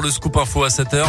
le scoop info à 7h.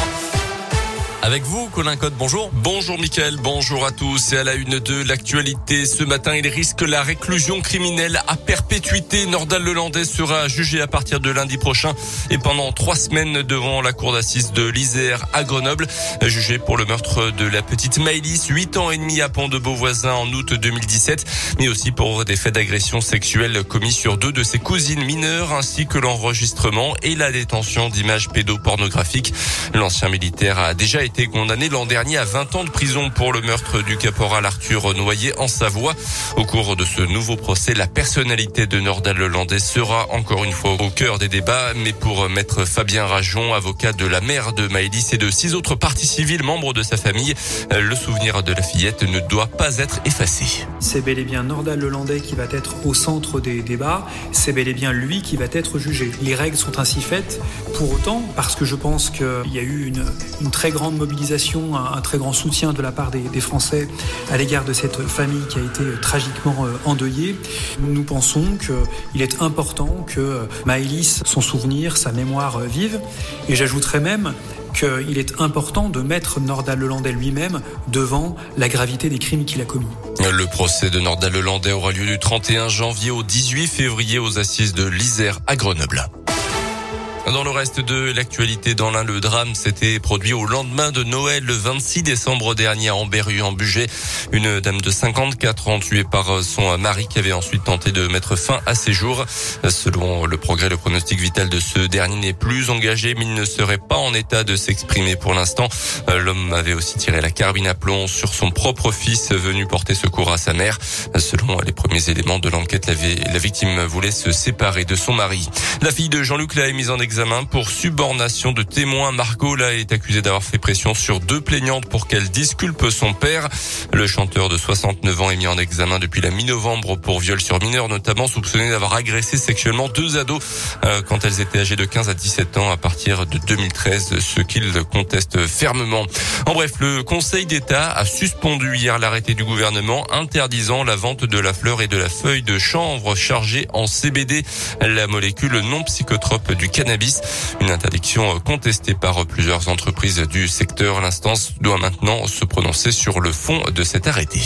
Avec vous, Colin Code, bonjour. Bonjour Mickaël, bonjour à tous. Et à la une de l'actualité, ce matin, il risque la réclusion criminelle à perpétuité. Nordal Lelandais sera jugé à partir de lundi prochain et pendant trois semaines devant la cour d'assises de l'Isère à Grenoble. Jugé pour le meurtre de la petite Maëlys, huit ans et demi à Pont de Beauvoisin en août 2017, mais aussi pour des faits d'agression sexuelle commis sur deux de ses cousines mineures, ainsi que l'enregistrement et la détention d'images pédopornographiques. L'ancien militaire a déjà été été condamné l'an dernier à 20 ans de prison pour le meurtre du caporal Arthur Noyer en Savoie. Au cours de ce nouveau procès, la personnalité de Nordal Lelandais sera encore une fois au cœur des débats. Mais pour maître Fabien Rajon, avocat de la mère de Maëlys et de six autres parties civiles membres de sa famille, le souvenir de la fillette ne doit pas être effacé. C'est bel et bien Nordal Lelandais qui va être au centre des débats. C'est bel et bien lui qui va être jugé. Les règles sont ainsi faites. Pour autant, parce que je pense qu'il y a eu une, une très grande mobilisation, un, très grand soutien de la part des, Français à l'égard de cette famille qui a été tragiquement euh, endeuillée. Nous pensons qu'il est important que Maëlys, son souvenir, sa mémoire euh, vive. Et j'ajouterais même qu'il est important de mettre Nordal Lelandais lui-même devant la gravité des crimes qu'il a commis. Le procès de Nordal Lelandais aura lieu du 31 janvier au 18 février aux assises de l'Isère à Grenoble. Dans le reste de l'actualité, dans l'un, le drame s'était produit au lendemain de Noël, le 26 décembre dernier à Amberru, en Bugey. Une dame de 54 ans tuée par son mari qui avait ensuite tenté de mettre fin à ses jours. Selon le progrès, le pronostic vital de ce dernier n'est plus engagé, mais il ne serait pas en état de s'exprimer pour l'instant. L'homme avait aussi tiré la carbine à plomb sur son propre fils venu porter secours à sa mère. Selon les premiers éléments de l'enquête, la victime voulait se séparer de son mari. La fille de Jean-Luc l'a mise en examen pour subornation de témoins. Margot là est accusée d'avoir fait pression sur deux plaignantes pour qu'elle disculpe son père. Le chanteur de 69 ans est mis en examen depuis la mi-novembre pour viol sur mineur, notamment soupçonné d'avoir agressé sexuellement deux ados euh, quand elles étaient âgées de 15 à 17 ans à partir de 2013, ce qu'il conteste fermement. En bref, le Conseil d'État a suspendu hier l'arrêté du gouvernement interdisant la vente de la fleur et de la feuille de chanvre chargée en CBD, la molécule non psychotrope du cannabis. Une interdiction contestée par plusieurs entreprises du secteur. L'instance doit maintenant se prononcer sur le fond de cet arrêté.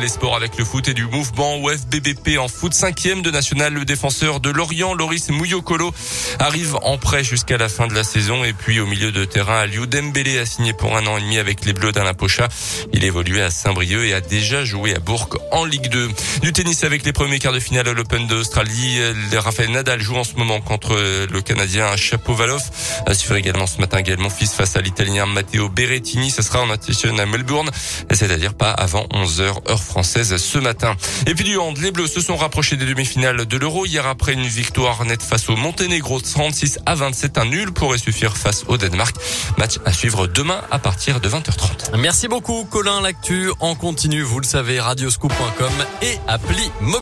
Les sports avec le foot et du mouvement OFBBP en foot cinquième de national. Le défenseur de Lorient, Loris Mouyokolo, arrive en prêt jusqu'à la fin de la saison. Et puis au milieu de terrain, Aliou Dembélé a signé pour un an et demi avec les Bleus d'Alain Pocha. Il évoluait à Saint-Brieuc et a déjà joué à Bourg en Ligue 2. Du tennis avec les premiers quarts de finale à l'Open d'Australie. Raphaël Nadal joue en ce moment contre le Canadien Chapovalov. À suivre également ce matin également fils face à l'Italien Matteo Berrettini. Ce sera en attention à Melbourne, c'est-à-dire pas avant 11h heure française ce matin. Et puis du hand, les Bleus se sont rapprochés des demi-finales de l'Euro hier après une victoire nette face au Monténégro 36 à 27. Un nul pourrait suffire face au Danemark. Match à suivre demain à partir de 20h30. Merci beaucoup Colin. L'actu en continu, vous le savez, radioscoop.com et appli